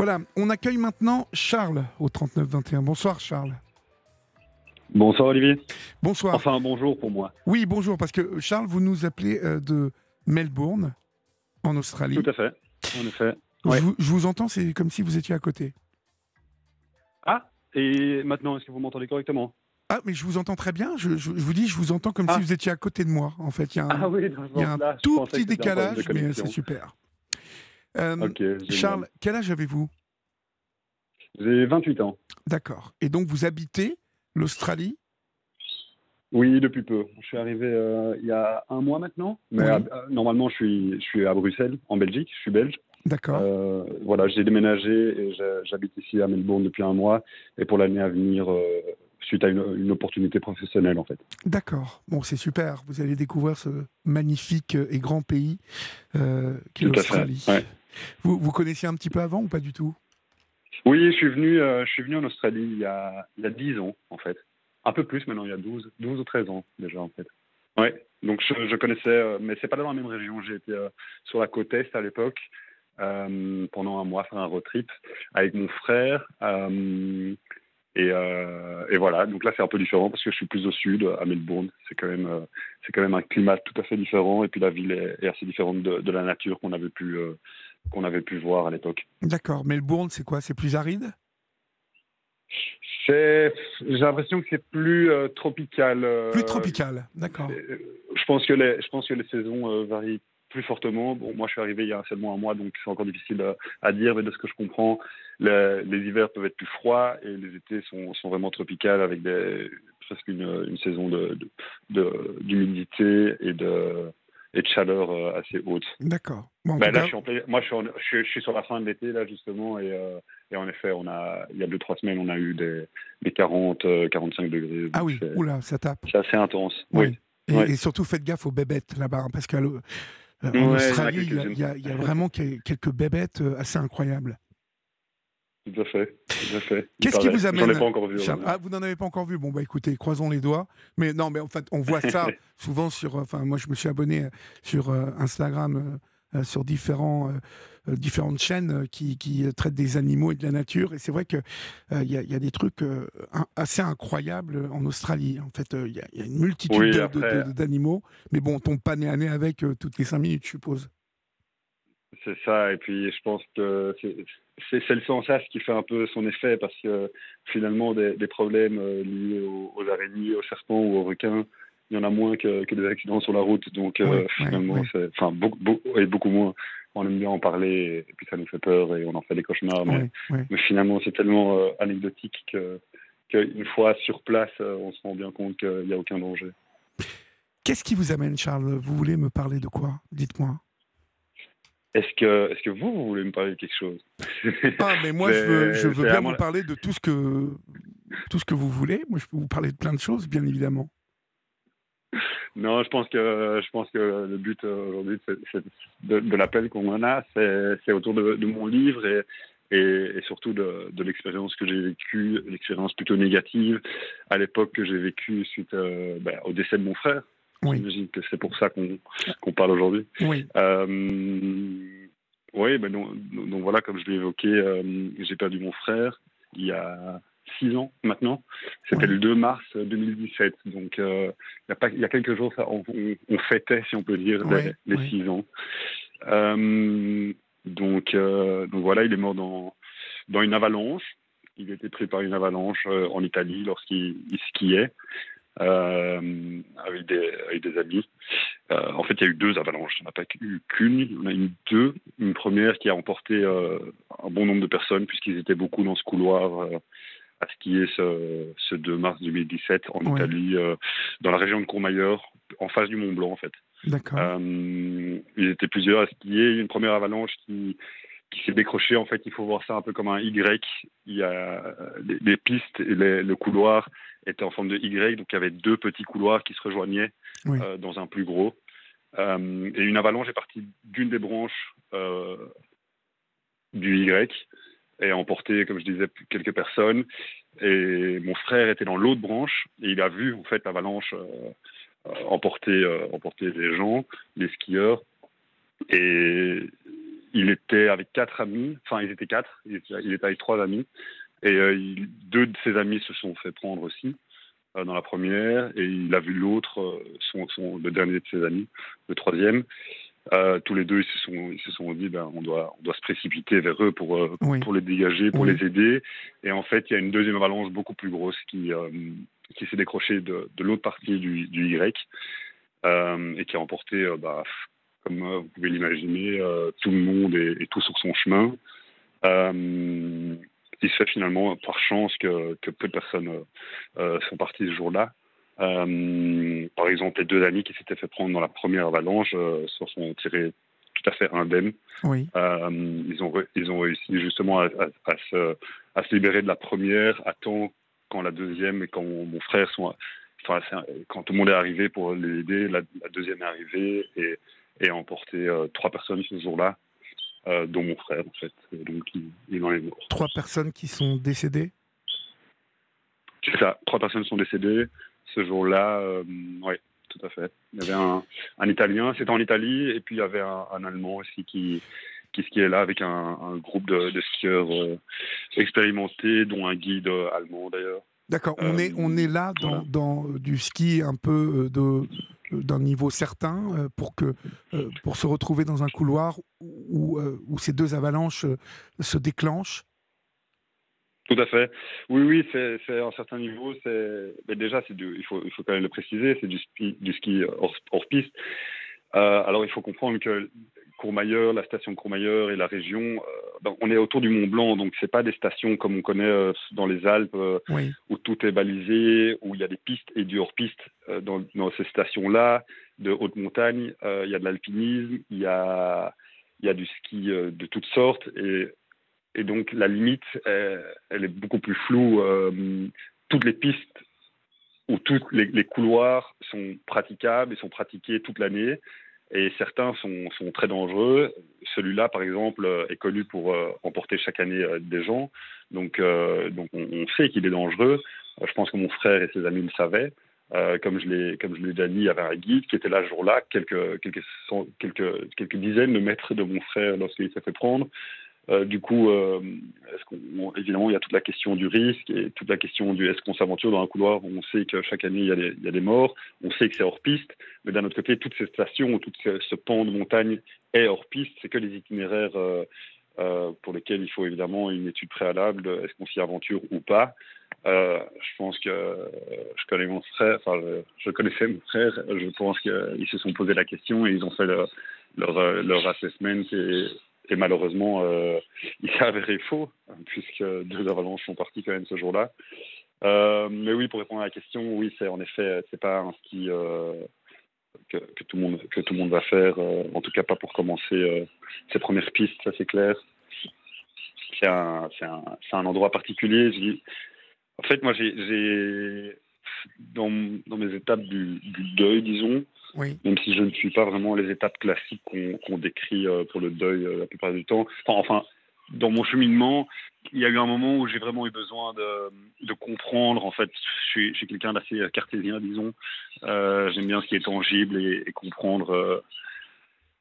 Voilà, on accueille maintenant Charles au 3921. Bonsoir Charles. Bonsoir Olivier. Bonsoir. Enfin bonjour pour moi. Oui, bonjour, parce que Charles, vous nous appelez euh, de Melbourne, en Australie. Tout à fait, en effet. Je, vous, je vous entends, c'est comme si vous étiez à côté. Ah, et maintenant, est-ce que vous m'entendez correctement? Ah, mais je vous entends très bien. Je, je- je vous dis, je vous entends comme Ah. si vous étiez à côté de moi. En fait, il y a un, Ah oui, il y a un tout petit décalage, mais c'est super. Euh. Charles, quel âge avez-vous? J'ai 28 ans. D'accord. Et donc, vous habitez l'Australie? Oui, depuis peu. Je suis arrivé euh, il y a un mois maintenant. Mais Oui. euh, normalement, je suis, je suis à Bruxelles, en Belgique. Je suis belge. D'accord. Euh, voilà, j'ai déménagé et j'habite ici à Melbourne depuis un mois. Et pour l'année à venir, euh, suite à une, une opportunité professionnelle, en fait. D'accord. Bon, c'est super. Vous allez découvrir ce magnifique et grand pays à fait, l'Australie. ouais. Vous, connaissiez un petit peu avant ou pas du tout? Oui, je suis venu, euh, je suis venu en Australie il y, a, il y a 10 ans, en fait. Un peu plus maintenant, il y a 12, 12 ou 13 ans déjà, en fait. Ouais, donc je, connaissais, euh, mais c'est pas dans la même région. J'ai été euh, sur la côte Est à l'époque, euh, pendant un mois, faire un road trip avec mon frère. et, voilà, donc là c'est un peu différent parce que je suis plus au sud, à Melbourne. C'est quand même, c'est quand même un climat tout à fait différent. Et puis la ville est, assez différente de, la nature qu'on avait pu, qu'on avait pu voir à l'époque. D'accord. Melbourne, c'est quoi? C'est plus aride? J'ai l'impression que c'est plus euh, tropical. euh, Plus tropical. D'accord. euh, Je pense que les, je pense que les saisons varient plus fortement. Bon, moi, je suis arrivé il y a seulement un mois, donc c'est encore difficile à dire, mais de ce que je comprends, les, les hivers peuvent être plus froids et les étés sont, sont vraiment tropicales avec des, presque une, une saison de, de- de- d'humidité et de, et de chaleur euh, assez haute. D'accord. Bon, Ben là, je suis, en plein- moi, je suis, en- je, suis, je suis sur la fin de l'été, là, justement, et, euh, et en effet, on a, il y a deux, trois semaines, on a eu des, des 40, euh, 45 degrés. Ah oui, oula, ça tape. C'est assez intense. Oui. Oui. Et, Ouais. et surtout, faites gaffe aux bébêtes là-bas, hein, parce qu'en Ouais, Australie, il y a- quelques-unes. il y, a- il y a vraiment que- quelques bébêtes assez incroyables. Tout à fait. Qu'est-ce qui vous amène pas encore vu. Ah, vous n'en avez pas encore vu Bon, bah écoutez, croisons les doigts. Mais non, mais en fait, on voit ça souvent sur. euh, Enfin, moi, je me suis abonné euh, sur euh, Instagram, euh, sur différents, euh, différentes chaînes qui, qui traitent des animaux et de la nature. Et c'est vrai qu'il y, a, il y a des trucs assez incroyables en Australie. En fait, il y, a- il y a une multitude Oui, d'animaux. Mais bon, on tombe pas nez à nez avec toutes les cinq minutes, je suppose. C'est ça. Et puis, je pense que c'est- le sensas qui fait un peu son effet parce que finalement, des, des problèmes euh, liés aux, aux araignées, aux serpents ou aux requins, il y en a moins que, que des accidents sur la route. Donc, euh, Oui, finalement, oui. c'est. Enfin, beaucoup, beaucoup, et beaucoup moins. On aime bien en parler et puis ça nous fait peur et on en fait des cauchemars. Mais, finalement, c'est tellement euh, anecdotique que qu'une fois sur place, on se rend bien compte qu'il n'y a aucun danger. Qu'est-ce qui vous amène, Charles? Vous voulez me parler de quoi? Dites-moi. Est-ce que, est-ce que vous, vous voulez me parler de quelque chose? Ah, mais moi, je veux, je veux bien vous parler de tout ce que tout ce que vous voulez. Moi, je peux vous parler de plein de choses, bien évidemment. Non, je pense que je pense que le but euh, aujourd'hui de, de l'appel qu'on en a, c'est c'est autour de, de mon livre et, et, et surtout de, de l'expérience que j'ai vécue, l'expérience plutôt négative à l'époque que j'ai vécue suite euh, ben, au décès de mon frère. Oui. J'imagine que c'est pour ça qu'on parle aujourd'hui. Oui, Euh, oui, ben donc, donc voilà, comme je l'ai évoqué, euh, j'ai perdu mon frère il y a six ans maintenant. C'était le 2 mars 2017. Donc euh, il, y a pas, il y a quelques jours, ça, on, on- on fêtait, si on peut dire, les- six ans. Donc, donc voilà, il est mort dans, dans une avalanche. Il a été pris par une avalanche en Italie lorsqu'il il skiait euh, avec, des, avec des amis. Euh, en fait, il y a eu deux avalanches. Il n'y en a pas eu qu'une, en a eu deux. Une première qui a emporté euh, un bon nombre de personnes, puisqu'ils étaient beaucoup dans ce couloir à skier ce, ce 2 mars 2017 en Ouais. Italie, dans la région de Courmayeur, en face du Mont Blanc, en fait. d'accord. Ils étaient plusieurs à skier. Il y a eu une première avalanche qui, qui s'est décrochée. En fait, il faut voir ça un peu comme un Y. Il y a euh, les, les pistes et les- le couloir étaient en forme de Y. Donc, il y avait deux petits couloirs qui se rejoignaient Oui. euh, dans un plus gros. Euh, et une avalanche est partie d'une des branches euh, du Y et a emporté, comme je disais, quelques personnes. Et mon frère était dans l'autre branche et il a vu en fait l'avalanche emporter, emporter les gens, les skieurs. Et il était avec quatre amis, enfin ils étaient quatre, il était, avec trois amis, et deux de ses amis se sont fait prendre aussi dans la première, et il a vu l'autre, son, son, le dernier de ses amis, le troisième. Euh, tous les deux, ils se sont, ils se sont dit, ben, on doit, on doit se précipiter vers eux pour, euh, pour les dégager, pour les aider. Et en fait, il y a une deuxième avalanche beaucoup plus grosse qui, euh, qui s'est décrochée de, de l'autre partie du, du Y et qui a emporté, bah, comme vous pouvez l'imaginer, tout le monde et, tout sur son chemin. il se fait finalement, par chance, que, que peu de personnes sont parties ce jour-là. Euh, par exemple, les deux amis qui s'étaient fait prendre dans la première avalanche euh, se sont tirés tout à fait indemnes. Oui. Euh, ils, ont ils ont réussi justement à, se, à, se, libérer de la première à temps quand la deuxième et quand mon, frère sont. Enfin, quand tout le monde est arrivé pour les aider, la, deuxième est arrivée et, et a emporté trois personnes ce jour-là, dont mon frère en fait. Donc il, il en est mort. Trois personnes qui sont décédées? C'est ça, trois personnes sont décédées ce jour-là, euh, oui, tout à fait. Il y avait un, un Italien, c'était en Italie, et puis il y avait un, Allemand aussi qui, qui skiait là avec un, groupe de, skieurs euh, expérimentés, dont un guide allemand d'ailleurs. D'accord, on, est, on est là dans, dans, du ski un peu de d'un niveau certain pour que pour se retrouver dans un couloir où, où ces deux avalanches se déclenchent? Tout à fait. Oui, oui, c'est un certain niveau. C'est déjà, c'est il faut, il faut quand même le préciser, c'est du ski, du ski hors, piste. Euh, alors, il faut comprendre que Courmayeur, la station de Courmayeur et la région, euh, ben, on est autour du Mont Blanc, donc c'est pas des stations comme on connaît euh, dans les Alpes où tout est balisé, où il y a des pistes et du hors-piste. Dans, dans, ces stations-là, de haute montagne, il y a de l'alpinisme, il y a, y a du ski de toutes sortes et et donc la limite, elle, est beaucoup plus floue. Euh, toutes les pistes ou tous les, couloirs sont praticables et sont pratiqués toute l'année. Et certains sont, sont très dangereux. Celui-là, par exemple, est connu pour euh, emporter chaque année euh, des gens. Donc, donc on, sait qu'il est dangereux. je pense que mon frère et ses amis le savaient. comme je l'ai comme je l'ai dit, il y avait un guide qui était là ce jour-là, quelques quelques, quelques quelques dizaines de mètres de mon frère lorsqu'il s'est fait prendre. Euh, du coup, euh, évidemment, il y a toute la question du risque et toute la question du est-ce qu'on s'aventure dans un couloir où on sait que chaque année il y a des, morts, on sait que c'est hors piste, mais d'un autre côté, toutes ces stations, tout ce, pan de montagne est hors piste, c'est que les itinéraires euh, pour lesquels il faut évidemment une étude préalable, est-ce qu'on s'y aventure ou pas. je pense que je connais mon frère, enfin je, connaissais mon frère, je pense qu'ils se sont posé la question et ils ont fait leur, leur assessment et et malheureusement, euh, il s'est avéré faux, puisque deux avalanches sont parties quand même ce jour-là. Euh, mais oui, pour répondre à la question, oui, c'est en effet, c'est pas un ski euh, que, tout le monde que tout le monde va faire. en tout cas, pas pour commencer ses premières pistes, ça c'est clair. C'est un, un, un, endroit particulier. En fait, moi, j'ai dans, dans, mes étapes du deuil, disons, même si je ne suis pas vraiment les étapes classiques qu'on décrit euh, pour le deuil euh, la plupart du temps. Enfin, dans mon cheminement, il y a eu un moment où j'ai vraiment eu besoin de, comprendre. En fait, je suis, quelqu'un d'assez cartésien, disons. Euh, J'aime bien ce qui est tangible et, comprendre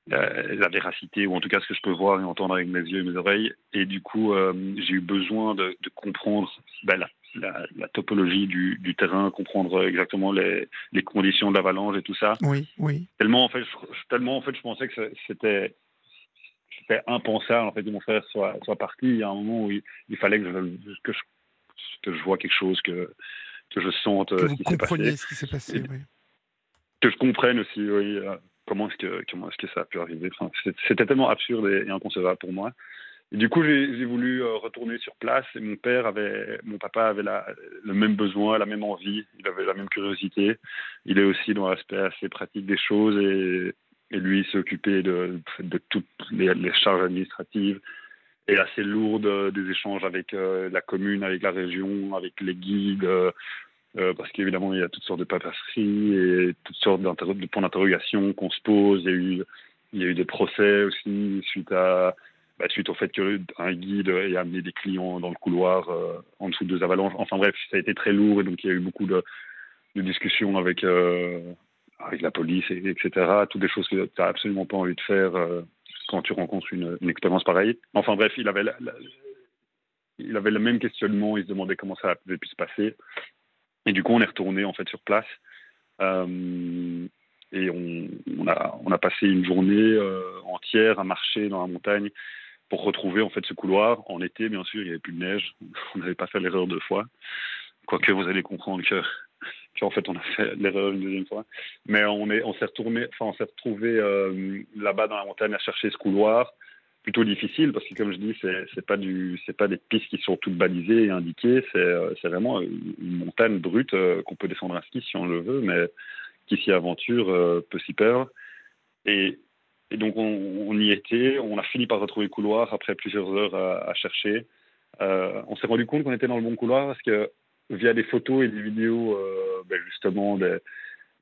la, véracité, ou en tout cas ce que je peux voir et entendre avec mes yeux et mes oreilles. Et du coup, j'ai eu besoin de, de comprendre ben, la la, topologie du, du, terrain, comprendre exactement les, les conditions de l'avalanche et tout ça. Oui, oui. Tellement en fait, je, tellement en fait, je pensais que c'était impensable en fait que mon frère soit soit parti. Il y a un moment où il, fallait que je, que je que je vois quelque chose, que que je sente que ce, qui passé. ce qui s'est passé. oui. Que je comprenne aussi, oui, euh, comment est-ce que comment est-ce que ça a pu arriver. Enfin, c'était tellement absurde et inconcevable pour moi du coup, j'ai voulu euh, retourner sur place et mon père avait, mon papa avait la, le même besoin, la même envie, il avait la même curiosité. Il est aussi dans l'aspect assez pratique des choses et, et lui s'est occupé de, de toutes les, les, charges administratives et assez lourdes des échanges avec euh, la commune, avec la région, avec les guides. Euh, parce qu'évidemment, il y a toutes sortes de paperasseries et toutes sortes de points d'interrogation qu'on se pose. Il y, a eu, il y a eu des procès aussi suite à bah, suite au fait qu'un guide ait amené des clients dans le couloir euh, en dessous de deux avalanches. Enfin bref, ça a été très lourd et donc il y a eu beaucoup de, discussions avec, euh, avec la police, et, etc. Toutes des choses que tu n'as absolument pas envie de faire euh, quand tu rencontres une, expérience pareille. Enfin bref, il avait, il avait le même questionnement, il se demandait comment ça avait pu se passer. Et du coup, on est retourné en fait sur place. Et on, a, on a passé une journée entière à marcher dans la montagne pour retrouver en fait ce couloir. En été, bien sûr, il n'y avait plus de neige. On n'avait pas fait l'erreur deux fois. Quoique vous allez comprendre que qu'en fait on a fait l'erreur une deuxième fois. Mais on est, on s'est retourné, enfin on s'est retrouvé euh, là-bas dans la montagne à chercher ce couloir. Plutôt difficile parce que comme je dis, c'est, c'est pas du, c'est pas des pistes qui sont toutes balisées et indiquées. C'est, euh, c'est vraiment une montagne brute euh, qu'on peut descendre à ski si on le veut, mais qui s'y aventure peut s'y perdre. Et, et donc on, y était, on a fini par retrouver le couloir après plusieurs heures à, chercher. on s'est rendu compte qu'on était dans le bon couloir parce que via des photos et des vidéos, euh, ben justement, des,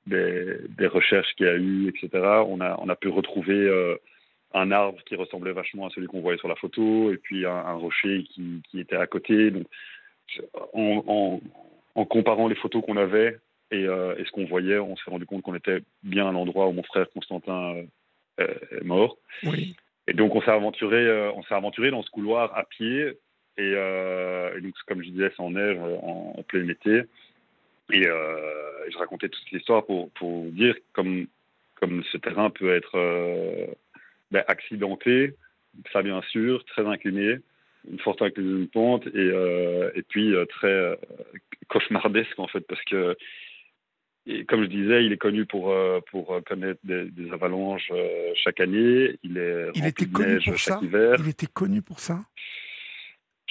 des, recherches qu'il y a eu, etc., on a, on a pu retrouver euh, un arbre qui ressemblait vachement à celui qu'on voyait sur la photo, et puis un, rocher qui, qui, était à côté. Donc, en, comparant les photos qu'on avait et, euh, ce qu'on voyait, on s'est rendu compte qu'on était bien à l'endroit où mon frère Constantin mort. Oui. Et donc, on s'est aventuré, on s'est aventuré dans ce couloir à pied euh, et, donc, comme je disais, c'est en neige en, plein été. Et euh, je racontais toute l'histoire pour, pour dire comme, comme ce terrain peut être euh, ben, accidenté, ça bien sûr, très incliné, une forte inclinaison de pente et, et puis très cauchemardesque en fait parce que et comme je disais, il est connu pour, pour connaître des, avalanches chaque année. Il est il était connu pour ça. Hiver. Il était connu pour ça?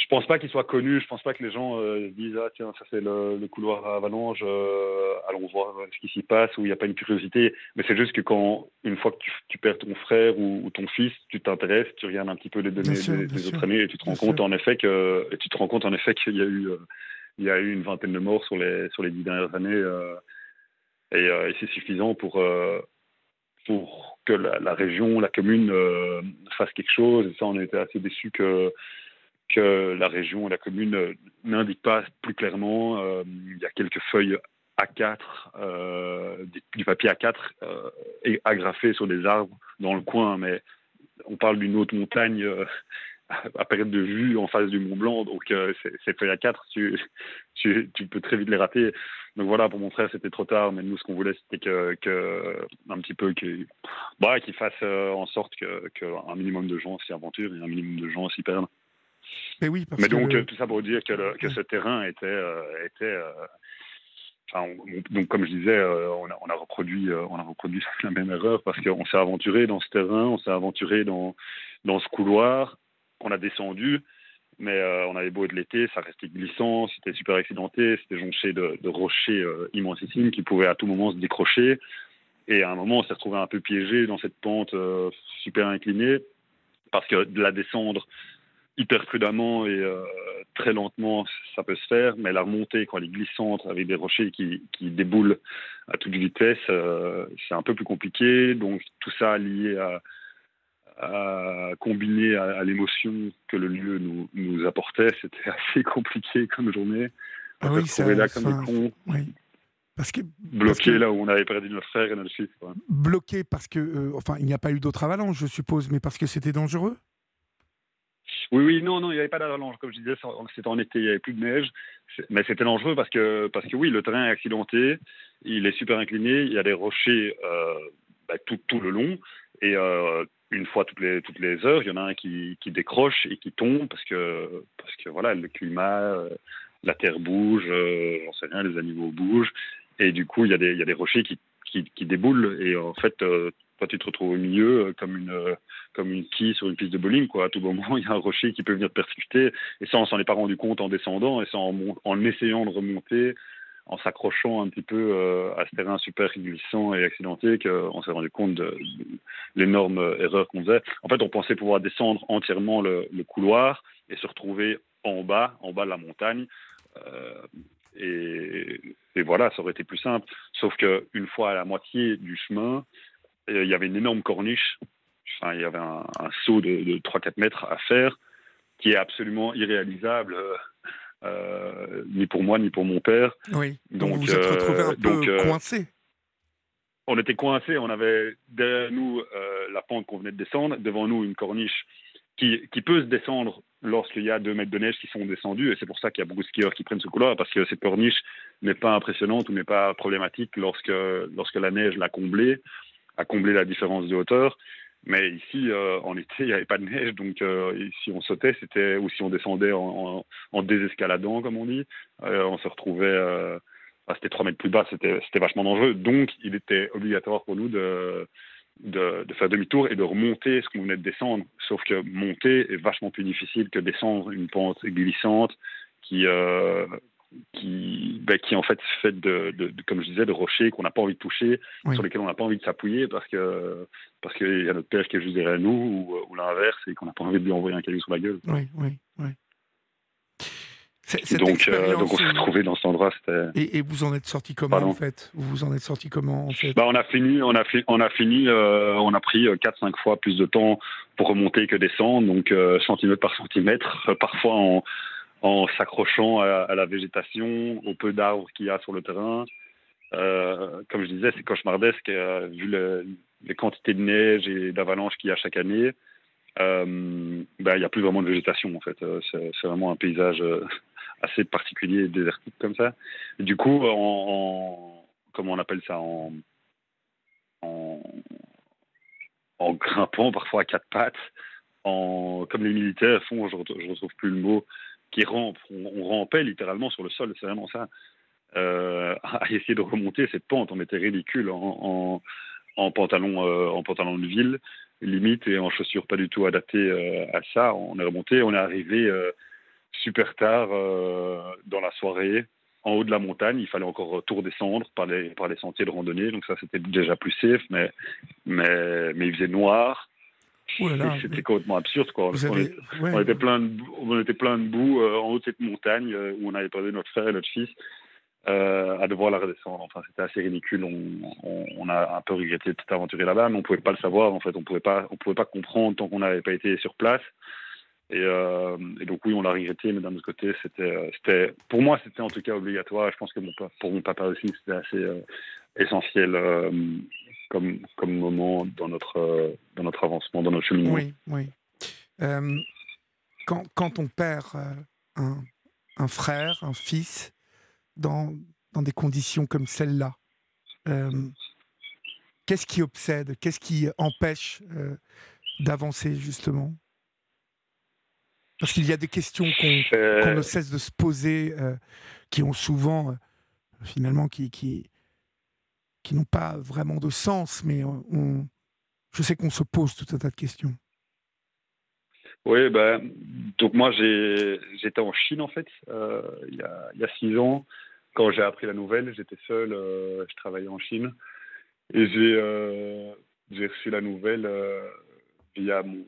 Je pense pas qu'il soit connu. Je pense pas que les gens euh, disent ah tiens ça c'est le, couloir à avalanche, euh, allons voir ce qui s'y passe. Où il n'y a pas une curiosité. Mais c'est juste que quand une fois que tu, perds ton frère ou, ton fils, tu t'intéresses, tu regardes un petit peu les données des, autres années et tu te rends compte en effet que tu te rends compte en effet qu'il y a eu euh, il y a eu une vingtaine de morts sur les sur les dix dernières années et, et c'est suffisant pour pour que la, la région, la commune fasse quelque chose. Et ça, on était assez déçus que que la région et la commune euh, n'indiquent pas plus clairement. Euh, il y a quelques feuilles A4, euh, du papier A4 agrafé sur des arbres dans le coin, mais on parle d'une haute montagne à période de vue en face du Mont Blanc, donc ces feuilles A4, tu, tu, peux très vite les rater. Donc voilà, pour mon frère, c'était trop tard, mais nous, ce qu'on voulait, c'était que, un petit peu qu'il bah, fasse en sorte qu'un minimum de gens s'y aventurent et un minimum de gens s'y perdent. Mais oui, Mais donc, tout ça pour dire que, que ce terrain était. Euh, était euh, donc, comme je disais, euh, on a, on, a, reproduit, on a reproduit la même erreur parce qu'on s'est aventuré dans ce terrain, on s'est aventuré dans, dans ce couloir, on a descendu, mais on avait beau être l'été, ça restait glissant, c'était super accidenté, c'était jonché de, rochers immensissimes qui pouvaient à tout moment se décrocher. Et à un moment, on s'est retrouvé un peu piégé dans cette pente super inclinée parce que de la descendre hyper prudemment et euh, très lentement, ça peut se faire, mais la remontée, quand elle est glissante, avec des rochers qui, qui déboulent à toute vitesse, euh, c'est un peu plus compliqué. Donc tout ça lié à, à combiner à, l'émotion que le lieu nous, nous apportait, c'était assez compliqué comme journée. Ah on oui, là comme des cons. Oui. Parce que, bloqué là où on avait perdu notre frère et notre fils. Bloqué parce que, euh, enfin, il n'y a pas eu d'autres avalanches, je suppose, mais parce que c'était dangereux? Oui, oui, non, non, il n'y avait pas d'avalanche. Comme je disais, c'était en été, il n'y avait plus de neige. Mais c'était dangereux parce que, parce que oui, le terrain est accidenté, il est super incliné, il y a des rochers euh, bah, tout, tout, le long. Et euh, une fois toutes les, toutes les heures, il y en a un qui, qui décroche et qui tombe parce que, parce que voilà, le climat, euh, la terre bouge, j'en sais rien, les animaux bougent. Et du coup, il y a des, il y a des rochers qui, qui, qui déboulent. Et en fait, toi, tu te retrouves au milieu comme une comme une quille sur une piste de bowling. Quoi. À tout moment, il y a un rocher qui peut venir te percuter. Et ça, on s'en est pas rendu compte en descendant, et ça en, en essayant de remonter, en s'accrochant un petit peu euh, à ce terrain super glissant et accidenté, qu'on s'est rendu compte de, l'énorme erreur qu'on faisait. En fait, on pensait pouvoir descendre entièrement le, couloir et se retrouver en bas, en bas de la montagne. Euh, et, et, voilà, ça aurait été plus simple. Sauf qu'une fois à la moitié du chemin, il y avait une énorme corniche il y avait un, saut de, 3-4 mètres à faire qui est absolument irréalisable. Euh, euh, ni pour moi ni pour mon père. Oui. Donc, vous vous êtes retrouvé un euh, peu coincé. on était coincés. On avait derrière nous la pente qu'on venait de descendre, devant nous une corniche qui, qui peut se descendre lorsqu'il y a deux mètres de neige qui sont descendus. Et c'est pour ça qu'il y a beaucoup de skieurs qui prennent ce couloir, parce que cette corniche n'est pas impressionnante ou n'est pas problématique lorsque, lorsque la neige l'a comblée, a comblé la différence de hauteur. Mais ici, euh, en été, il n'y avait pas de neige, donc euh, si on sautait, c'était ou si on descendait en, désescaladant, comme on dit, euh, on se retrouvait, c'était 3 mètres plus bas, c'était vachement dangereux. Donc, il était obligatoire pour nous de, de faire demi-tour et de remonter ce qu'on venait de descendre. Sauf que monter est vachement plus difficile que descendre une pente glissante qui, qui, ben, qui en fait fait de, de, comme je disais, de rochers qu'on n'a pas envie de toucher, sur lesquels on n'a pas envie de s'appuyer parce que parce qu'il y a notre père qui est juste derrière nous ou, l'inverse et qu'on n'a pas envie de lui envoyer un caillou sur la gueule. Oui, oui, oui. Donc, euh, donc on s'est euh, retrouvé dans cet endroit. Et, et, vous en êtes sorti comment en fait? Vous vous en êtes sorti comment en fait? Bah, on a fini, on a, fi on a fini, euh, on a pris 4-5 fois plus de temps pour remonter que descendre, donc centimètre par centimètre, parfois en en s'accrochant à, la végétation, au peu d'arbres qu'il y a sur le terrain. Euh, comme je disais, c'est cauchemardesque euh, vu les quantités de neige et d'avalanches qu'il y a chaque année. Euh, ben, il n'y a plus vraiment de végétation en fait. C'est vraiment un paysage assez particulier et désertique comme ça. du coup, en, comment on appelle ça, en, en, en, grimpant parfois à quatre pattes, en, comme les militaires font, je ne retrouve plus le mot, qui. On, rampait littéralement sur le sol, c'est vraiment ça. Euh, à essayer de remonter cette pente, on était ridicule en, en, pantalon, euh, en pantalon de ville, limite, et en chaussures pas du tout adaptées euh, à ça. On est remonté, on est arrivé super tard dans la soirée, en haut de la montagne. Il fallait encore tout redescendre par les, par les sentiers de randonnée, donc ça c'était déjà plus safe, mais, mais, mais il faisait noir. C'était complètement absurde, quoi. On, était plein de, on était plein de boue euh, en haut de cette montagne euh, où on avait perdu notre frère et notre fils euh, à devoir la redescendre. Enfin, c'était assez ridicule. On, on, a un peu regretté de s'aventurer là-bas, mais on pouvait pas le savoir. En fait, on on pouvait pas comprendre tant qu'on n'avait pas été sur place. Et, et, donc oui, on l'a regretté, mais d'un autre côté, c'était, c'était, pour moi, c'était en tout cas obligatoire. Je pense que pour mon papa aussi, c'était assez essentiel comme, comme moment dans notre, euh, dans notre avancement, dans notre cheminement. Oui, oui. Euh, quand, quand, on perd euh, un, un, frère, un fils, dans, dans des conditions comme celle-là, qu'est-ce qui obsède Qu'est-ce qui empêche d'avancer, justement? Parce qu'il y a des questions qu'on ne cesse de se poser, qui ont souvent, finalement, qui, qui, qui n'ont pas vraiment de sens, mais je sais qu'on se pose tout un tas de questions. Oui, ben, donc moi j'étais en Chine en fait, euh, il, y a, six ans. Quand j'ai appris la nouvelle, j'étais seul, euh, je travaillais en Chine. Et j'ai euh, reçu la nouvelle via mon,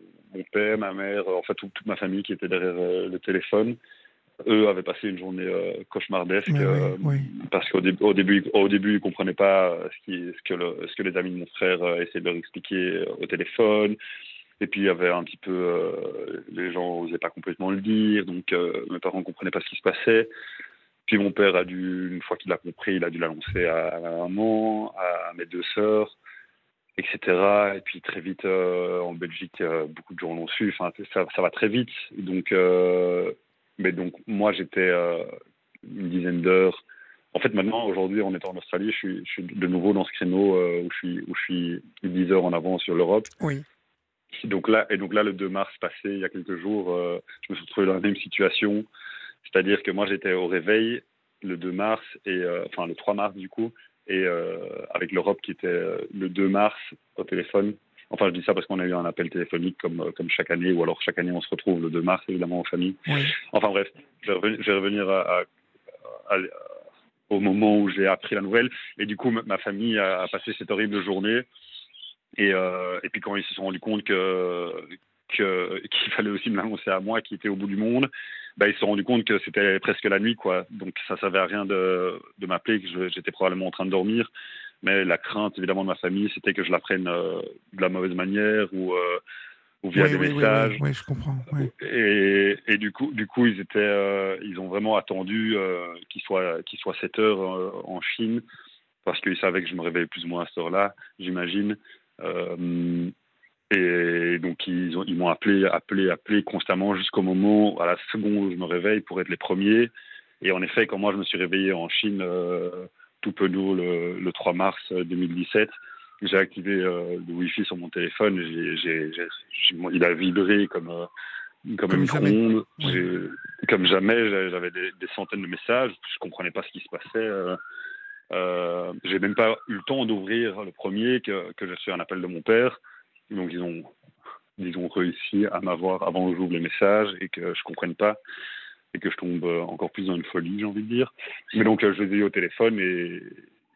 père, ma mère, en fait toute ma famille qui était derrière le téléphone eux avaient passé une journée euh, cauchemardesque euh, parce qu'au au début, au début, ils comprenaient pas euh, ce, qui, ce, que le, ce que les amis de mon frère essayaient de leur expliquer au téléphone. Et puis il y avait un petit peu, les gens n'osaient pas complètement le dire, donc mes parents ne comprenaient pas ce qui se passait. Puis mon père a dû, une fois qu'il a compris, il a dû l'annoncer à, ma maman, à mes deux sœurs, etc. Et puis très vite en Belgique, beaucoup de gens l'ont su. Enfin, ça, ça, va très vite. Donc mais donc, moi, j'étais euh, une dizaine d'heures. En fait, maintenant, aujourd'hui, en étant en Australie, je suis, je suis de nouveau dans ce créneau euh, où, je suis, où je suis 10 heures en avance sur l'Europe. Oui. Donc là, et donc là, le 2 mars passé, il y a quelques jours, euh, je me suis retrouvé dans la même situation. C'est-à-dire que moi, j'étais au réveil le 2 mars, et, enfin le 3 mars du coup, et avec l'Europe qui était le 2 mars au téléphone Enfin, je dis ça parce qu'on a eu un appel téléphonique comme, euh, comme chaque année, ou alors chaque année on se retrouve le 2 mars, évidemment, en famille. Enfin bref, je vais revenir, à, au moment où j'ai appris la nouvelle. Et du coup, ma famille a, passé cette horrible journée. Et, euh, et puis quand ils se sont rendus compte que qu'il fallait aussi me l'annoncer à moi qui était au bout du monde, bah, ils se sont rendus compte que c'était presque la nuit. quoi. Donc ça servait à rien de, de m'appeler, que j'étais probablement en train de dormir. Mais la crainte, évidemment, de ma famille, c'était que je la prenne euh, de la mauvaise manière ou, euh, ou via des messages. Oui, je comprends. Et, et, du coup, du coup, ils étaient, euh, ils ont vraiment attendu qu'il soit, qu'il soit 7 heures en Chine parce qu'ils savaient que je me réveillais plus ou moins à cette heure-là, j'imagine. et donc ils ont ils m'ont appelé, appelé, appelé constamment jusqu'au moment, à la seconde où je me réveille pour être les premiers. Et en effet, quand moi je me suis réveillé en Chine tout peu d'eau le, le 3 mars 2017, j'ai activé euh, le Wi-Fi sur mon téléphone. il a vibré comme, euh, comme, une jamais. Comme jamais, j'avais des, centaines de messages. Je comprenais pas ce qui se passait. Euh, euh, j'ai même pas eu le temps d'ouvrir le premier que, que j'ai reçu un appel de mon père. Donc ils ont, ils ont réussi à m'avoir avant que j'ouvre les messages et que je comprenne pas et que je tombe encore plus dans une folie, j'ai envie de dire. Mais donc je les ai eu au téléphone et,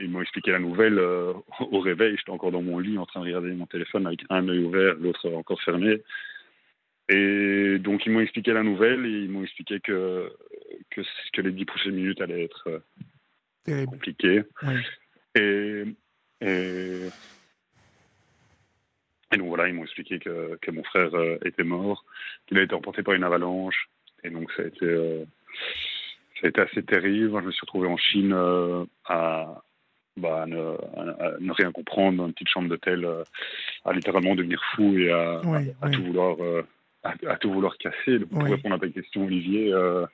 ils m'ont expliqué la nouvelle euh, au réveil. J'étais encore dans mon lit en train de regarder mon téléphone avec un œil ouvert, l'autre encore fermé. Et donc, ils m'ont expliqué la nouvelle et ils m'ont expliqué que, que, que, les dix prochaines minutes allaient être euh, compliquées. Et, et, donc, voilà, ils m'ont expliqué que, que mon frère euh, était mort, qu'il a été emporté par une avalanche. Et donc, ça a été, ça a été assez terrible. Je me suis retrouvé en Chine à bah, ne, ne, rien comprendre dans une petite chambre d'hôtel, euh, à littéralement devenir fou et à, à, tout vouloir euh, à, tout vouloir casser. Pour répondre à ta question, Olivier, euh,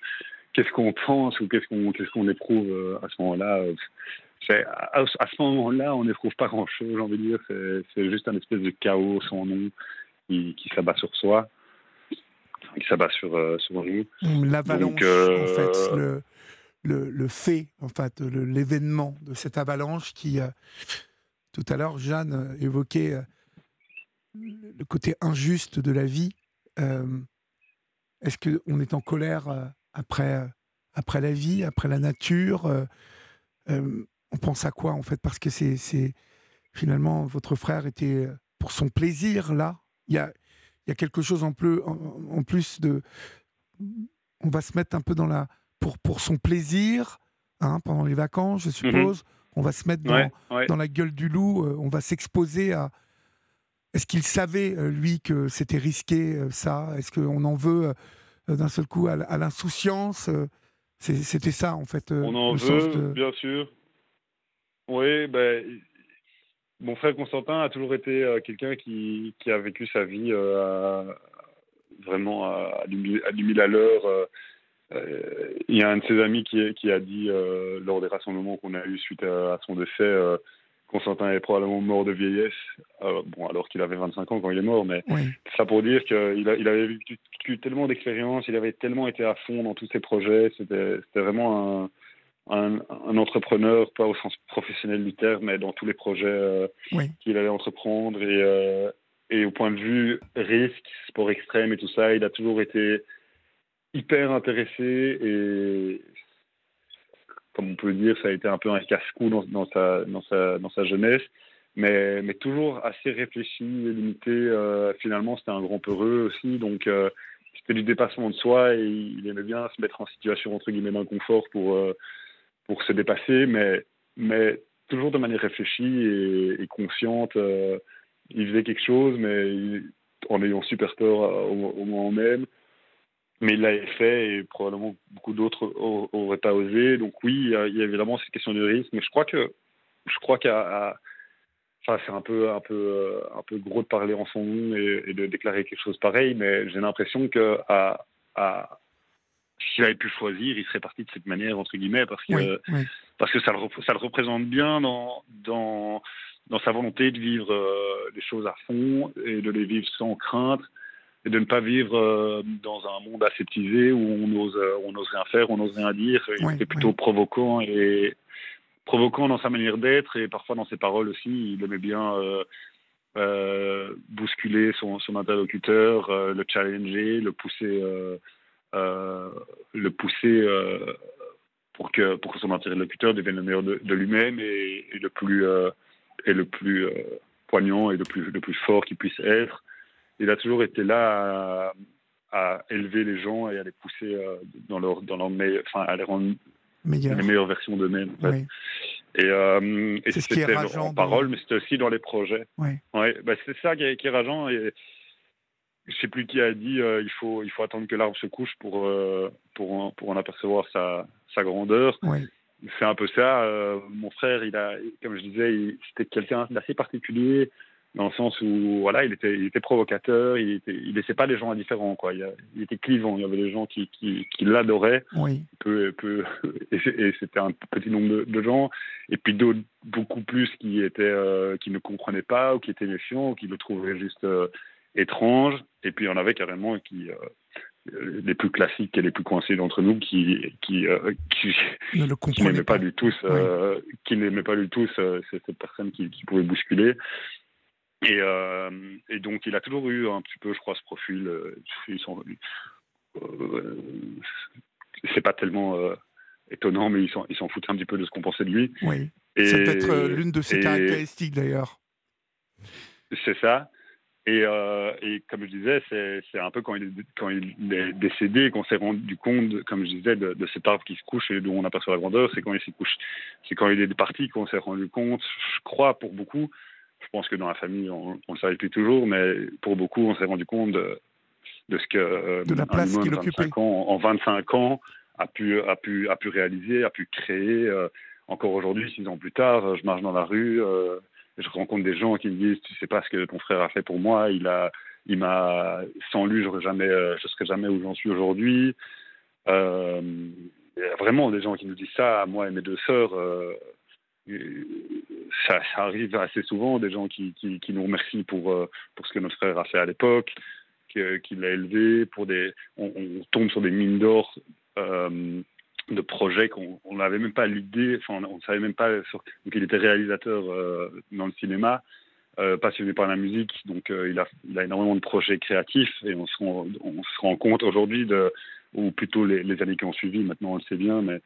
qu'est-ce qu'on pense ou qu'est-ce qu'on qu'est-ce qu'on éprouve à ce moment-là? À, à, ce moment-là, on n'éprouve pas grand-chose, j'ai envie de dire. C'est juste un espèce de chaos sans nom qui, qui s'abat sur soi, qui s'abat sur, sur nous. L'avalanche, en fait, le, le, fait, en fait, l'événement de cette avalanche qui, euh, tout à l'heure, Jeanne euh, évoquait euh, le côté injuste de la vie. Est-ce qu'on est en colère après, après la vie, après la nature On pense à quoi, en fait? Parce que c'est finalement, votre frère était pour son plaisir, là. Il y a, il y a quelque chose en plus, en plus de... On va se mettre un peu dans la pour, pour son plaisir, hein, pendant les vacances, je mhm. suppose. On va se mettre dans, dans, la gueule du loup, euh, on va s'exposer à. Est-ce qu'il savait, euh, lui, que c'était risqué, euh, ça? Est-ce qu'on en veut d'un seul coup à, l'insouciance C'était ça, en fait. on en veut, bien sûr. Oui, ben, mon frère Constantin a toujours été quelqu'un qui, qui, a vécu sa vie vraiment à, à 10 à l'heure euh, il y a un de ses amis qui, qui a dit euh, lors des rassemblements qu'on a eu suite à, son décès euh, Constantin est probablement mort de vieillesse, bon, alors qu'il avait 25 ans quand il est mort, mais ça pour dire qu'il il avait vécu tellement d'expérience, il avait tellement été à fond dans tous ses projets, c'était vraiment un, un, entrepreneur, pas au sens professionnel du terme, mais dans tous les projets qu'il allait entreprendre. Et, et au point de vue risque, sport extrême et tout ça, il a toujours été hyper intéressé et comme on peut dire, ça a été un peu un casse-cou dans, dans, sa, dans, sa, dans sa jeunesse, mais, mais toujours assez réfléchi et limité. Euh, finalement, c'était un grand peureux aussi, donc euh, c'était du dépassement de soi et il aimait bien se mettre en situation entre guillemets d'inconfort pour, euh, pour se dépasser, mais, mais toujours de manière réfléchie et, consciente. il faisait quelque chose, mais en ayant super peur au, moment même mais il l'avait fait et probablement beaucoup d'autres n'auraient pas osé. Donc oui, il y, a, évidemment cette question du risque, mais je crois que je crois qu'à enfin c'est un peu un peu un peu gros de parler en son nom et, de déclarer quelque chose pareil, mais j'ai l'impression que à, à s'il avait pu choisir, il serait parti de cette manière entre guillemets parce que parce que ça le ça le représente bien dans dans dans sa volonté de vivre euh, les choses à fond et de les vivre sans crainte et de ne pas vivre euh, dans un monde aseptisé où on ose, euh, on ose rien faire, on ose rien dire. il était plutôt provoquant et provoquant dans sa manière d'être et parfois dans ses paroles aussi. Il aimait bien euh, bousculer son, son interlocuteur, le challenger, le pousser, le pousser pour que pour que son interlocuteur devienne le meilleur de, lui-même et, et, le plus et le plus poignant et le plus le plus fort qu'il puisse être il a toujours été là à, élever les gens et à les pousser euh, dans leur, dans leur meilleur, enfin, à les rendre les meilleures versions d'eux-mêmes. Et, euh, et c'était en parole, mais c'était aussi dans les projets. Ouais. Bah, c'est ça qui est, qui est, rageant. Et je sais plus qui a dit euh, il faut il faut attendre que l'arbre se couche pour pour pour en apercevoir sa, sa grandeur. c'est un peu ça. mon frère, il a, comme je disais, c'était quelqu'un d'assez particulier dans le sens où voilà, il était, il était provocateur, il était, il laissait pas les gens indifférents quoi. Il, était clivant. Il y avait des gens qui, qui, qui l'adoraient, oui. peu, peu, et, c'était un petit nombre de, gens, et puis d'autres beaucoup plus qui étaient, euh, qui ne comprenaient pas ou qui étaient méfiants, ou qui le trouvaient juste euh, étrange. Et puis il y en avait carrément qui euh, les plus classiques et les plus coincés d'entre nous qui qui, qui, qui n'aimaient pas. du tout qui n'aimaient pas du tout cette personne qui, qui pouvait bousculer et, euh, et, donc, il a toujours eu un petit peu, je crois, ce profil. Euh, euh, c'est pas tellement euh, étonnant, mais il s'en foutait un petit peu de ce qu'on pensait de lui. Oui. C'est peut-être l'une de ses caractéristiques, d'ailleurs. C'est ça. Et, et, comme je disais, c'est un peu quand il est, quand il est décédé qu'on s'est rendu compte, comme je disais, de, de, cet arbre qui se couche et dont on aperçoit la grandeur. C'est quand il s'est couché, c'est quand il est parti qu'on s'est rendu compte, je crois pour beaucoup, je pense que dans la famille, on ne le savait plus toujours, mais pour beaucoup, on s'est rendu compte de, ce que euh, de la place qu'il occupait. en 25 ans a pu, a pu, a pu réaliser, a pu créer. Euh, encore aujourd'hui, six ans plus tard, je marche dans la rue, euh, je rencontre des gens qui me disent Tu sais pas ce que ton frère a fait pour moi, il a, il m'a, sans lui, j'aurais jamais, je serais jamais où j'en suis aujourd'hui. il y a vraiment des gens qui nous disent ça, moi et mes deux sœurs ça, arrive assez souvent, des gens qui, qui, nous remercient pour, euh, pour ce que notre frère a fait à l'époque, qu'il a élevé, pour des, on, tombe sur des mines d'or euh, de projets qu'on n'avait même pas l'idée, enfin on ne savait même pas, sur, donc il était réalisateur euh, dans le cinéma, passionné par la musique, donc il, a, il a énormément de projets créatifs et on se rend, on se rend compte aujourd'hui de, ou plutôt les, les, années qui ont suivi, maintenant on le sait bien, mais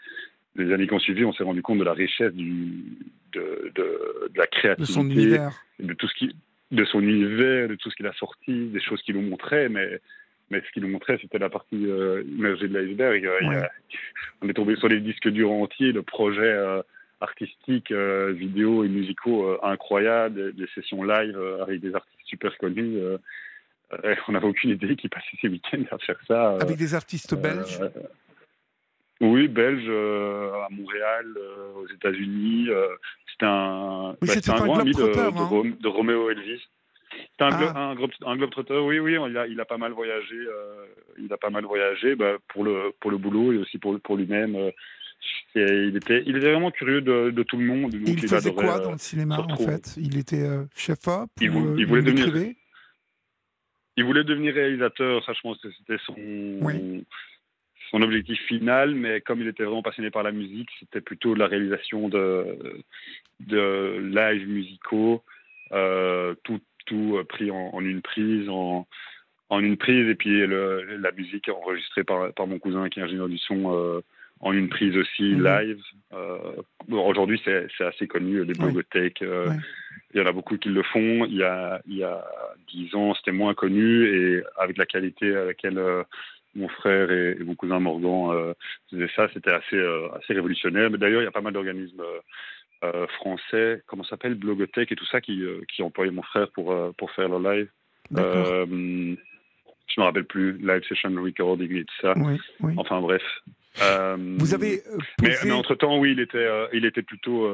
les années qui ont suivi, on s'est rendu compte de la richesse du, de, de, la créativité, de son univers, de tout ce qui, de son univers, de tout ce qu'il a sorti, des choses qu'il nous montrait, mais mais ce qu'il nous montrait, c'était la partie euh, immergée de l'iceberg. on est tombé sur les disques durs entiers, de projets euh, artistiques, euh, vidéo et musicaux incroyables, des, sessions live avec des artistes super connus. on n'avait aucune idée qu'ils passaient ces week-ends à faire ça. Avec des artistes belges? oui, belge, euh, à Montréal, euh, aux États-Unis. Euh, c'était un, oui, bah, un, grand ami de, hein? de, Roméo Elvis. C'était un, ah. un, un globetrotter, oui, oui, il a, il a pas mal voyagé. il a pas mal voyagé bah, pour, le, pour le boulot et aussi pour, pour lui-même. il, était, il était vraiment curieux de, de tout le monde. il, faisait quoi dans le cinéma, en fait? Il était chef-op il, il, voulait devenir... Il voulait devenir réalisateur, ça je pense que c'était son, oui son objectif final, mais comme il était vraiment passionné par la musique, c'était plutôt de la réalisation de, de live musicaux, euh, tout, tout pris en, une prise, en, en, une prise, et puis le, la musique enregistrée par, par mon cousin qui est ingénieur du son euh, en une prise aussi mhm. live. Euh, Aujourd'hui, c'est assez connu, les blogothèques. Euh, il y en a beaucoup qui le font. Il y a, il y a 10 ans, c'était moins connu, et avec la qualité à laquelle euh, mon frère et, mon cousin Morgan euh, faisaient ça. C'était assez, euh, assez révolutionnaire. Mais d'ailleurs, il y a pas mal d'organismes euh, euh français, comment s'appelle, Blogotech et tout ça, qui, euh, qui employaient mon frère pour, pour faire leur live. je ne me rappelle plus, live session recording et tout ça. Oui, oui. Enfin bref. Vous avez posé... mais, entre temps, oui, il était, il était plutôt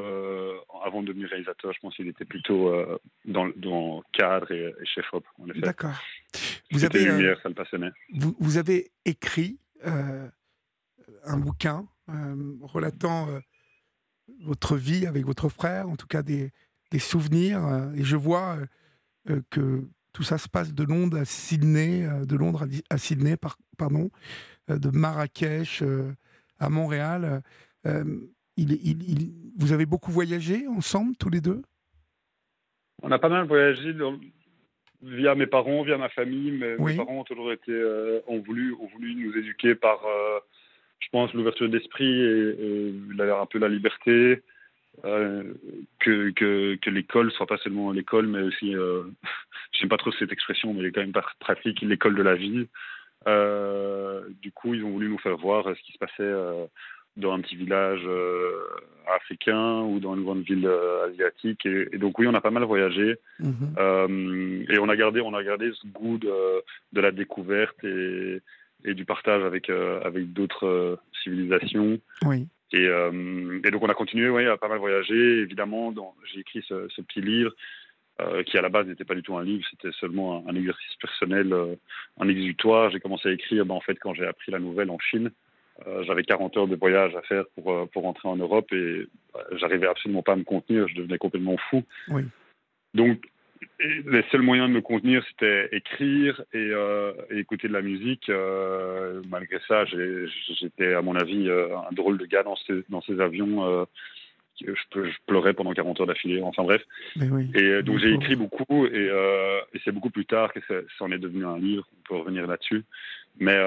avant de devenir réalisateur. Je pense qu'il était plutôt dans, dans cadre et, chef op. D'accord. Vous avez, lumière, ça le passionnait. Vous, vous avez écrit un bouquin relatant votre vie avec votre frère, en tout cas des, des souvenirs. et je vois que tout ça se passe de Londres à Sydney, de Londres à, Sydney, par, pardon, de Marrakech à Montréal. Il, il, vous avez beaucoup voyagé ensemble, tous les deux? On a pas mal voyagé via mes parents, via ma famille. Mais Mes parents ont toujours été, euh, ont, voulu, ont voulu nous éduquer par, euh, je pense, l'ouverture d'esprit et, un peu la liberté. Euh, que, que, que l'école soit pas seulement l'école, mais aussi, euh, je n'aime pas trop cette expression, mais elle est quand même pratique, l'école de la vie. du coup, ils ont voulu nous faire voir ce qui se passait dans un petit village euh, africain ou dans une grande ville euh, asiatique. Et, donc oui, on a pas mal voyagé mhm. euh, et on a gardé, on a gardé ce goût de, de la découverte et, et, du partage avec avec d'autres civilisations. Oui. Et, et, donc on a continué ouais, à pas mal voyager. Évidemment, j'ai écrit ce, ce, petit livre qui à la base n'était pas du tout un livre, c'était seulement un, exercice personnel, un exutoire. J'ai commencé à écrire ben, en fait quand j'ai appris la nouvelle en Chine. J'avais 40 heures de voyage à faire pour, pour rentrer en Europe et j'arrivais absolument pas à me contenir, je devenais complètement fou. Oui. Donc les seuls moyens de me contenir, c'était écrire et, euh, écouter de la musique. Euh, malgré ça, j'étais, à mon avis, euh, un drôle de gars dans ces, dans ces avions. Je, je, pleurais pendant 40 heures d'affilée. Enfin bref. Et donc j'ai écrit beaucoup et, et, c'est beaucoup plus tard que ça, en est devenu un livre. On peut revenir là-dessus. Mais,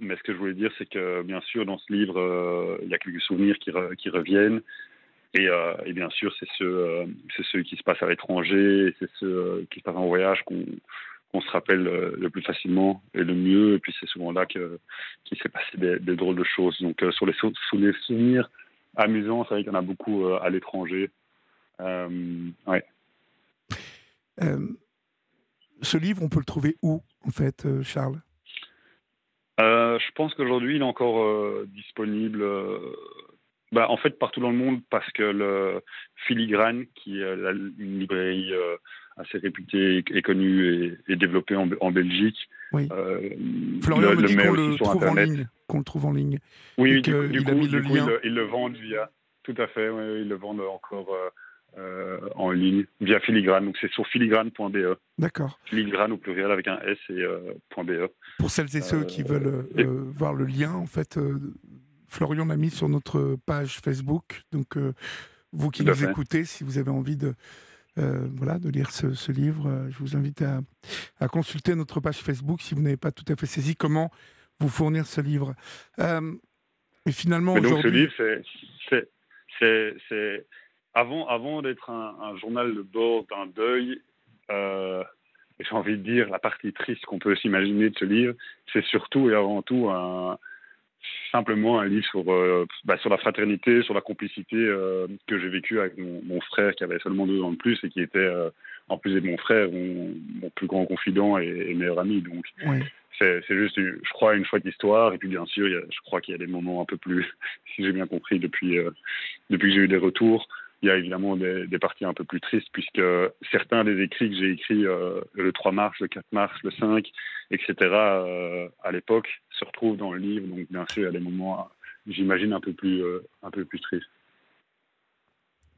mais ce que je voulais dire, c'est que bien sûr, dans ce livre, il y a quelques souvenirs qui, qui reviennent. Et, euh, et, bien sûr, c'est ceux, euh, ceux qui se passent à l'étranger, c'est ceux euh, qui se passent en voyage qu'on, se rappelle le plus facilement et le mieux. Et puis c'est souvent là que, qu'il s'est passé des, des, drôles de choses. Donc sur, les, sur les souvenirs amusants, c'est vrai qu'il y en a beaucoup à l'étranger. ouais. ce livre, on peut le trouver où, en fait, Charles? Je pense qu'aujourd'hui, il est encore disponible bah, en fait, partout dans le monde, parce que le Filigrane, qui est une librairie euh, assez réputée et connue et, développée en, Belgique. Oui. Euh, Florian me dit qu'on le, trouve en ligne. Qu'on le trouve en ligne. Oui, du, coup, il a mis le lien. Ils, le vendent via. Tout à fait, oui, ils le vendent encore euh, en ligne via Filigrane. Donc c'est sur filigrane.be. D'accord. Filigrane au pluriel avec un S et .be. Pour celles et ceux qui veulent voir le lien, en fait Florian l'a mis sur notre page Facebook. Donc, euh, vous qui nous écoutez, si vous avez envie de, euh, voilà, de lire ce, livre, euh, je vous invite à, consulter notre page Facebook si vous n'avez pas tout à fait saisi comment vous fournir ce livre. et finalement, aujourd'hui. Ce livre, c'est. Avant, avant d'être un, un, journal de bord d'un deuil, j'ai envie de dire, la partie triste qu'on peut s'imaginer de ce livre, c'est surtout et avant tout un, simplement un livre sur, euh, bah, sur la fraternité, sur la complicité euh, que j'ai vécu avec mon, frère qui avait seulement deux ans de plus et qui était, euh, en plus de mon frère, mon, plus grand confident et, meilleur ami. Donc, c'est juste, je crois, une chouette histoire. Et puis, bien sûr, je crois qu'il y a des moments un peu plus, si j'ai bien compris, depuis, depuis que j'ai eu des retours, il y a évidemment des, parties un peu plus tristes, puisque certains des écrits que j'ai écrits euh, le 3 mars, le 4 mars, le 5, etc., euh, à l'époque, se retrouvent dans le livre. Donc, bien sûr, il y a des moments, j'imagine, un, peu plus, euh, un peu plus tristes.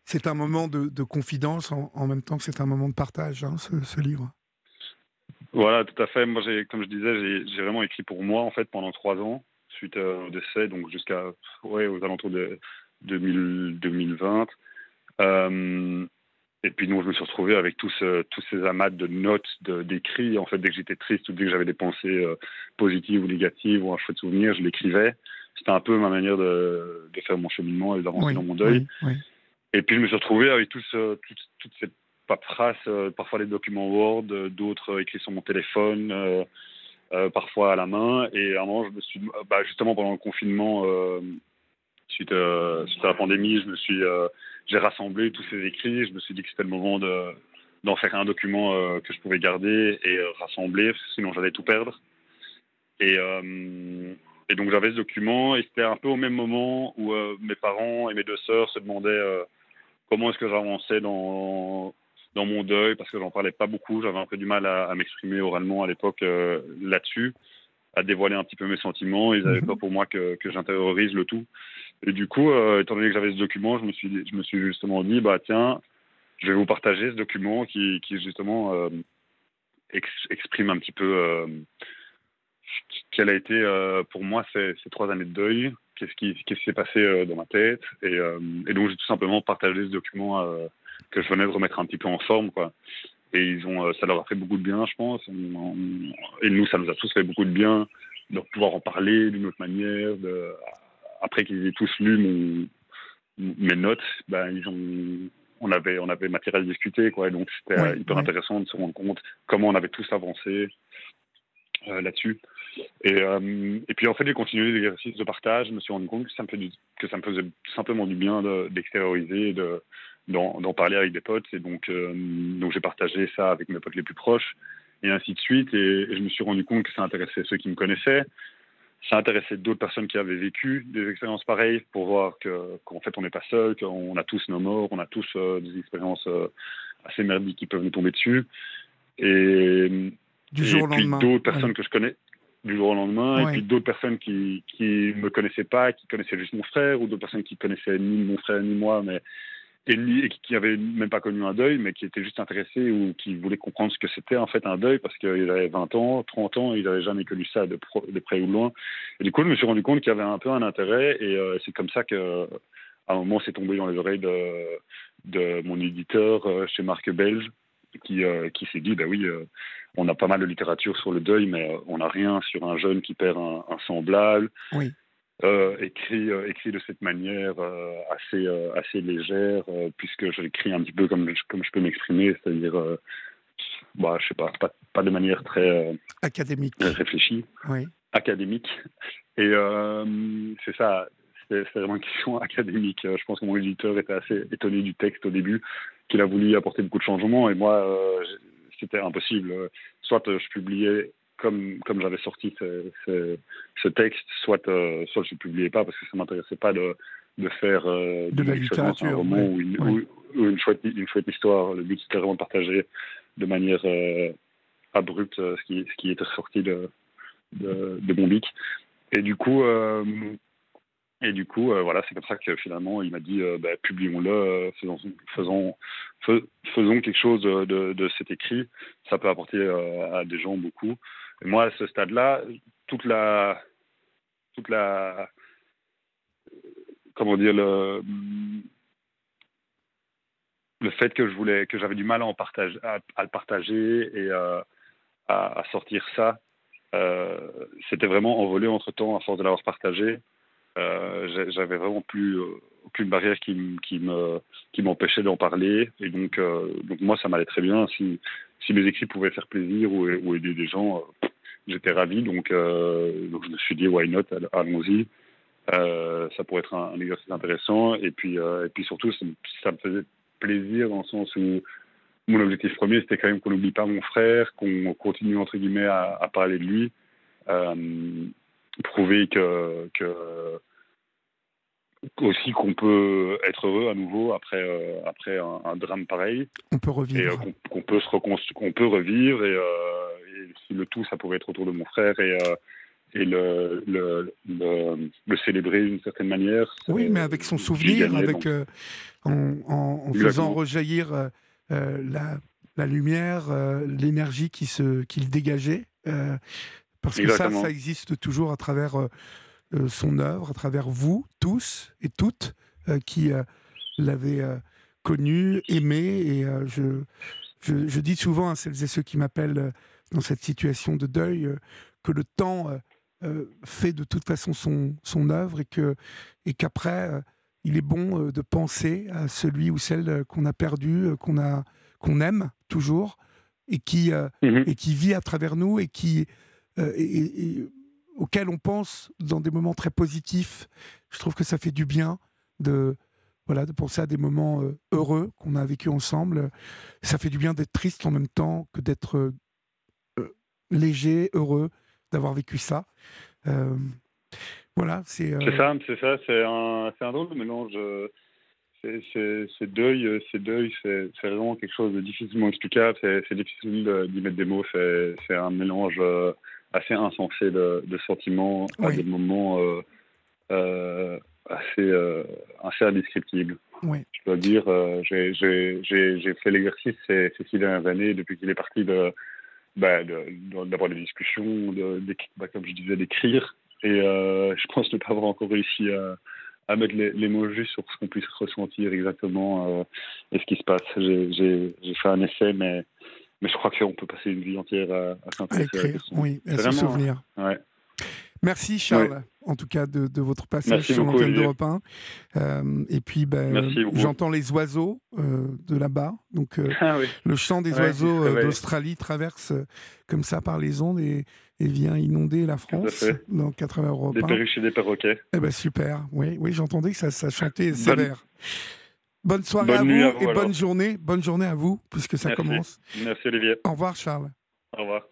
C'est un moment de, confidence en, même temps que c'est un moment de partage, hein, ce, livre. Voilà, tout à fait. Moi, comme je disais, j'ai vraiment écrit pour moi, en fait, pendant trois ans, suite au décès, donc jusqu'à ouais, aux alentours de 2020. Euh, et puis nous, je me suis retrouvé avec tous, tous ces amas de notes, d'écrits. En fait, dès que j'étais triste ou dès que j'avais des pensées euh, positives ou négatives ou un chouette souvenir, je l'écrivais. C'était un peu ma manière de, de faire mon cheminement et d'avancer dans mon deuil. Et puis je me suis retrouvé avec tous, euh, toutes, toutes, ces paperasses, parfois des documents Word, d'autres écrits sur mon téléphone, parfois à la main. Et à un moment, je me suis, bah, justement pendant le confinement, suite, suite, à la pandémie, je me suis j'ai rassemblé tous ces écrits. Je me suis dit que c'était le moment de, d'en faire un document euh, que je pouvais garder et euh, rassembler, sinon j'allais tout perdre. Et, euh, et donc j'avais ce document et c'était un peu au même moment où mes parents et mes deux sœurs se demandaient comment est-ce que j'avançais dans, dans mon deuil parce que j'en parlais pas beaucoup. J'avais un peu du mal à, m'exprimer oralement à l'époque là-dessus, à dévoiler un petit peu mes sentiments. Ils n'avaient mhm. pas pour moi que, que j'intériorise le tout. Et du coup, euh, étant donné que j'avais ce document, je me suis, je me suis justement dit, bah tiens, je vais vous partager ce document qui, qui justement euh, exprime un petit peu euh, quelle a été pour moi ces, ces, trois années de deuil, qu'est-ce qui, qui s'est passé dans ma tête, et, et donc j'ai tout simplement partagé ce document que je venais de remettre un petit peu en forme, quoi. Et ils ont, ça leur a fait beaucoup de bien, je pense. Et nous, ça nous a tous fait beaucoup de bien de pouvoir en parler d'une autre manière, de, après qu'ils aient tous lu mes notes, ben, ils ont, on, avait, on avait matière à discuter. Quoi, donc c'était hyper intéressant de se rendre compte comment on avait tous avancé euh, là-dessus. Et, euh, et, puis en fait, j'ai continué l'exercice de partage. Je me suis rendu compte que ça me, fait que ça me faisait simplement du bien d'extérioriser, de, d'en, parler avec des potes. Et donc, euh, donc j'ai partagé ça avec mes potes les plus proches, et ainsi de suite. Et, et, je me suis rendu compte que ça intéressait ceux qui me connaissaient, ça intéressait d'autres personnes qui avaient vécu des expériences pareilles pour voir qu'en fait on n'est pas seul, qu'on a tous nos morts, on a tous des expériences assez merdiques qui peuvent nous tomber dessus. Et, du jour au puis d'autres personnes que je connais du jour au lendemain, et puis d'autres personnes qui qui me connaissaient pas, qui connaissaient juste mon frère, ou d'autres personnes qui connaissaient ni mon frère ni moi, mais et, qui n'avaient même pas connu un deuil, mais qui étaient juste intéressés ou qui voulaient comprendre ce que c'était en fait un deuil, parce qu'ils avaient 20 ans, 30 ans, ils n'avaient jamais connu ça de, près ou de loin. Et du coup, je me suis rendu compte qu'il y avait un peu un intérêt, et euh, c'est comme ça que à un moment, c'est tombé dans les oreilles de, mon éditeur euh, chez Marc Belge, qui, euh, qui s'est dit, bah oui, on a pas mal de littérature sur le deuil, mais on n'a rien sur un jeune qui perd un, un semblable. Oui. Euh, écrit, écrit de cette manière assez, assez légère, puisque je l'écris un petit peu comme, comme je peux m'exprimer, c'est-à-dire, bah, je sais pas, pas, pas de manière très académique, réfléchie, oui. académique. Et c'est ça, c'est vraiment une question académique. Je pense que mon éditeur était assez étonné du texte au début, qu'il a voulu apporter beaucoup de changements, et moi, euh, c'était impossible. Soit euh, je publiais comme, comme j'avais sorti ce, ce, ce, texte, soit, euh, soit je ne publiais pas parce que ça ne m'intéressait pas de, de faire euh, de la littérature, un roman ouais, ou, une, ouais. ou, ou, une, chouette, une chouette histoire. Le but, c'était vraiment de partager de manière euh, abrupte ce, qui, ce qui était sorti de, de, de mon bic. Et du coup, euh, et du coup, euh, voilà, c'est comme ça que finalement, il m'a dit, euh, bah, publions-le, euh, faisons, faisons, faisons quelque chose de, de, cet écrit. Ça peut apporter euh, à des gens beaucoup. Et moi, à ce stade-là, toute la, toute la, comment dire, le, le fait que je voulais, que j'avais du mal à en partager, à, le partager et à, à, sortir ça, euh, c'était vraiment envolé entre temps à force de l'avoir partagé. Euh, j'avais vraiment plus euh, aucune barrière qui, qui me qui m'empêchait d'en parler et donc euh, donc moi ça m'allait très bien si mes écrits pouvaient faire plaisir ou aider des gens j'étais ravi donc donc je me suis dit why not allons-y. Ça pourrait être un, un, exercice intéressant. Et puis et puis surtout ça, me faisait plaisir dans le sens où mon objectif premier c'était quand même qu'on n'oublie pas mon frère qu'on continue entre guillemets à, parler de lui prouver que aussi qu'on peut être heureux à nouveau après euh, après un, un, drame pareil. On peut revivre. Et euh, qu'on qu peut se reconstruire, qu'on peut revivre et, euh, et, si le tout ça pouvait être autour de mon frère et et le, le, le, le célébrer d'une certaine manière. Oui, mais avec son souvenir, avec en, en, en faisant rejaillir la, la lumière, l'énergie qui se qu'il dégageait. Parce que ça, ça existe toujours à travers son œuvre, à travers vous tous et toutes euh, qui euh, l'avez connu, aimé. Et je, je, je, dis souvent à celles et ceux qui m'appellent dans cette situation de deuil que le temps fait de toute façon son, son œuvre et que et qu'après il est bon de penser à celui ou celle qu'on a perdu, qu'on a qu'on aime toujours et qui mmh et qui vit à travers nous et qui euh, et, et, auquel on pense dans des moments très positifs. Je trouve que ça fait du bien de, voilà, de penser à des moments euh, heureux qu'on a vécu ensemble. Ça fait du bien d'être triste en même temps que d'être euh, léger, heureux, d'avoir vécu ça. Euh, voilà, c'est. C'est ça, c'est ça, c'est un drôle de mélange. C'est deuil, c'est deuil, c'est vraiment quelque chose de difficilement explicable. C'est difficile d'y mettre des mots. C'est un mélange assez insensé de, de sentiments oui. à des moments euh, euh, assez, euh, assez indescriptibles. Oui. Je dois dire, j'ai fait l'exercice ces, ces, six dernières années, depuis qu'il est parti de, bah, d'avoir de, des discussions, de, bah, comme je disais, d'écrire. Et je pense ne pas avoir encore réussi à, à mettre les, les, mots justes sur ce qu'on puisse ressentir exactement et ce qui se passe. J'ai fait un essai, mais mais je crois qu'on peut passer une vie entière à, à s'intéresser. À écrire, oui, à se souvenir. Ouais. Merci Charles, ouais. en tout cas de, de votre passage Merci sur l'antenne d'Europe 1. Euh, et puis, ben, j'entends les oiseaux euh, de là-bas. Donc, euh, ah, oui. le chant des ouais, oiseaux euh, d'Australie traverse euh, comme ça par les ondes et, et vient inonder la France dans 80 Europe 1. Des perruches et des perroquets. Eh ben, super. Oui, oui j'entendais que ça, ça chantait sévère. Bonne soirée bonne à, vous à vous et alors. bonne journée. Bonne journée à vous, puisque ça Merci. commence. Merci Olivier. Au revoir Charles. Au revoir.